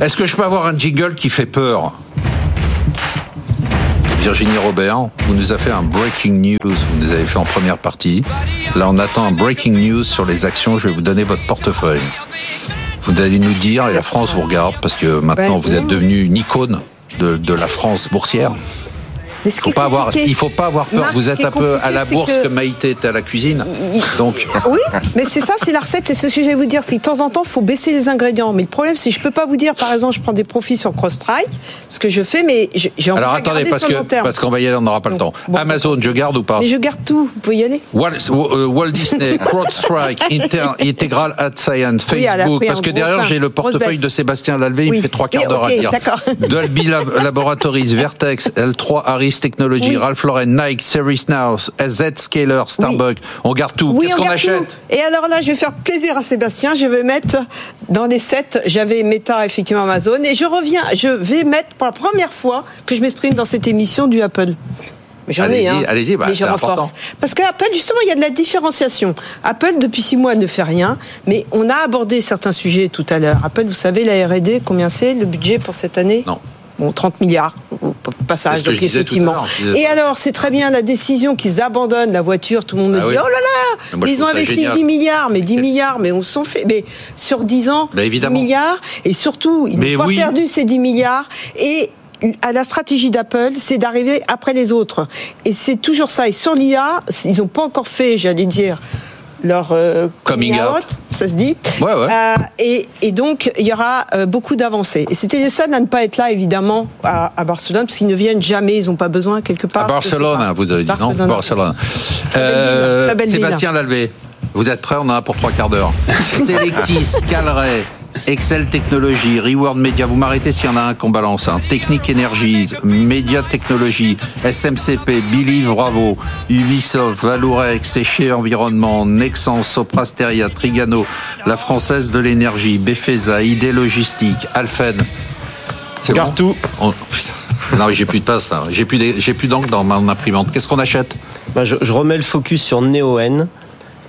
Est-ce que je peux avoir un jingle qui fait peur Virginie Robert, vous nous avez fait un breaking news, vous nous avez fait en première partie. Là, on attend un breaking news sur les actions. Je vais vous donner votre portefeuille. Vous allez nous dire, et la France vous regarde, parce que maintenant vous êtes devenu une icône de, de la France boursière. Mais ce Faut est pas avoir, il faut pas avoir peur. Marc, vous êtes est un peu à la bourse que- que Maïté était à la cuisine. Donc, Oui, mais c'est ça, c'est la recette, c'est ce que je vais vous dire. C'est que de temps en temps, il faut baisser les ingrédients. Mais le problème, c'est que je peux pas vous dire, par exemple, je prends des profits sur CrossStrike, ce que je fais, mais j'ai envie alors de attendez, parce que parce qu'on va y aller, on n'aura pas le temps. Bon. Amazon, je garde ou pas Mais je garde tout, vous pouvez y aller. Walt, euh, Walt Disney, CrowdStrike, Inter, Integral Ad Science, Oui, Facebook, pris parce que derrière j'ai le portefeuille de Sébastien Lalvé, il Oui. me fait trois quarts Oui, d'heure ok, à d'accord. Dolby Lab- Laboratories, Vertex, L3 Harris Technology, Oui. Ralph Lauren, Nike, Series Now, Z Scaler, Starbucks, on garde tout. Oui, Qu'est-ce on qu'on achète tout. Et alors là, je vais faire plaisir à Sébastien. Je vais mettre dans les sept, j'avais Meta, effectivement Amazon, et je reviens, je vais mettre pour la première fois que je m'exprime dans cette émission du Apple. Ai, Allez-y, hein. allez-y, bah, mais je c'est renforce. important. Parce que Apple, justement, il y a de la différenciation. Apple, depuis six mois, ne fait rien, mais on a abordé certains sujets tout à l'heure. Apple, vous savez, la R&D, combien c'est le budget pour cette année? Non. Bon, 30 milliards au passage, donc effectivement. Et alors, c'est très bien la décision qu'ils abandonnent la voiture. Tout le monde me Ah dit, oui. oh là là, moi, ils ont investi génial. 10 milliards, mais 10 Mais- milliards, mais on s'en fait. Mais sur 10 ans, Bah, évidemment. 10 milliards, et surtout, ils n'ont pas oui. perdu ces 10 milliards. Et à la stratégie d'Apple, c'est d'arriver après les autres. Et c'est toujours ça. Et sur l'IA, ils n'ont pas encore fait, j'allais dire, leur euh, Coming out. ça se dit. Ouais, ouais. Euh, et, et donc, il y aura euh, beaucoup d'avancées. Et c'était les seuls à ne pas être là, évidemment, à, à Barcelone, parce qu'ils ne viennent jamais, ils n'ont pas besoin quelque part. À Barcelone, hein, vous avez dit, Barcelone. non Barcelone. ville. Sébastien Lalvé, vous êtes prêt? On en a pour trois quarts d'heure. Selectis, Calray, Excel Technologies, Reward Media, vous m'arrêtez s'il y en a un qu'on balance. Hein. Technique Énergie, Média Technologie, SMCP, Believe, Bravo, Ubisoft, Valorex, Séché Environnement, Nexans, Soprasteria, Trigano, La Française de l'Énergie, Befesa, ID Logistique, Alphen. C'est Garde tout. Non, mais j'ai plus de passe, là. J'ai plus d'encre dans mon imprimante. Qu'est-ce qu'on achète? Bah, je, je remets le focus sur Neoen,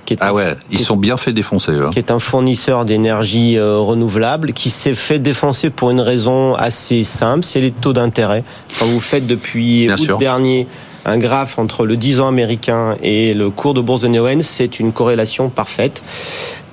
qui est, Ah un, ouais, ils qui sont bien fait défoncer, hein. qui est un fournisseur d'énergie euh, renouvelable, qui s'est fait défoncer pour une raison assez simple, c'est les taux d'intérêt. Quand vous faites depuis Bien août sûr. dernier un graphe entre le 10 ans américain et le cours de bourse de Neoen, c'est une corrélation parfaite.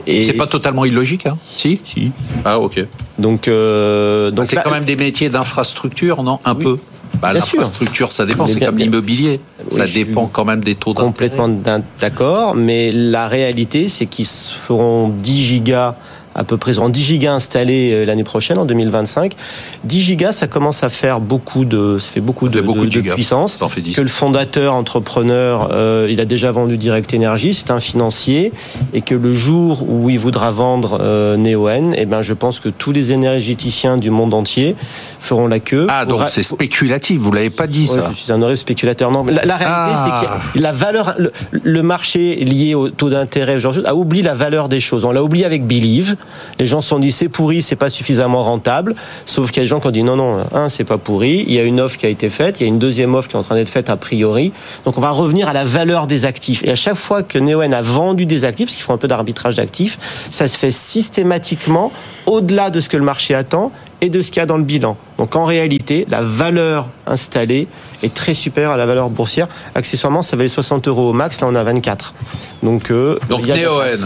Et C'est pas totalement illogique, hein? Si? Si. Ah, ok. Donc, euh, donc c'est là- quand même des métiers d'infrastructure, non? Un Oui. peu bah, Bien sûr. L'infrastructure, ça dépend. C'est comme l'immobilier. Oui, ça dépend quand même des taux d'intérêt. complètement d'accord, mais la réalité, c'est qu'ils feront 10 gigas à peu près, en 10 gigas installés euh, l'année prochaine, en 2025. 10 gigas, ça commence à faire beaucoup de, ça fait beaucoup Ça de, fait beaucoup de- puissance. Ça en fait 10. Que le fondateur, entrepreneur, euh, il a déjà vendu Direct Energy, c'est un financier, et que le jour où il voudra vendre euh, Neoen, eh ben, je pense que tous les énergéticiens du monde entier feront la queue. Ah, donc c'est spéculatif. Vous l'avez pas dit, Ouais, ça. je suis un horrible spéculateur. Non, mais la, la réalité, Ah. c'est que la valeur, le, le marché lié au taux d'intérêt, choses, a oublié la valeur des choses. On l'a oublié avec Believe. Les gens se sont dit c'est pourri, c'est pas suffisamment rentable. Sauf qu'il y a des gens qui ont dit non, non, un, c'est pas pourri. Il y a une offre qui a été faite, il y a une deuxième offre qui est en train d'être faite a priori. Donc on va revenir à la valeur des actifs. Et à chaque fois que Neoen a vendu des actifs, parce qu'ils font un peu d'arbitrage d'actifs, ça se fait systématiquement au-delà de ce que le marché attend et de ce qu'il y a dans le bilan. Donc en réalité, la valeur installée est très supérieure à la valeur boursière. Accessoirement, ça valait 60 euros au max, là on a 24. Donc, euh, Donc Neoen.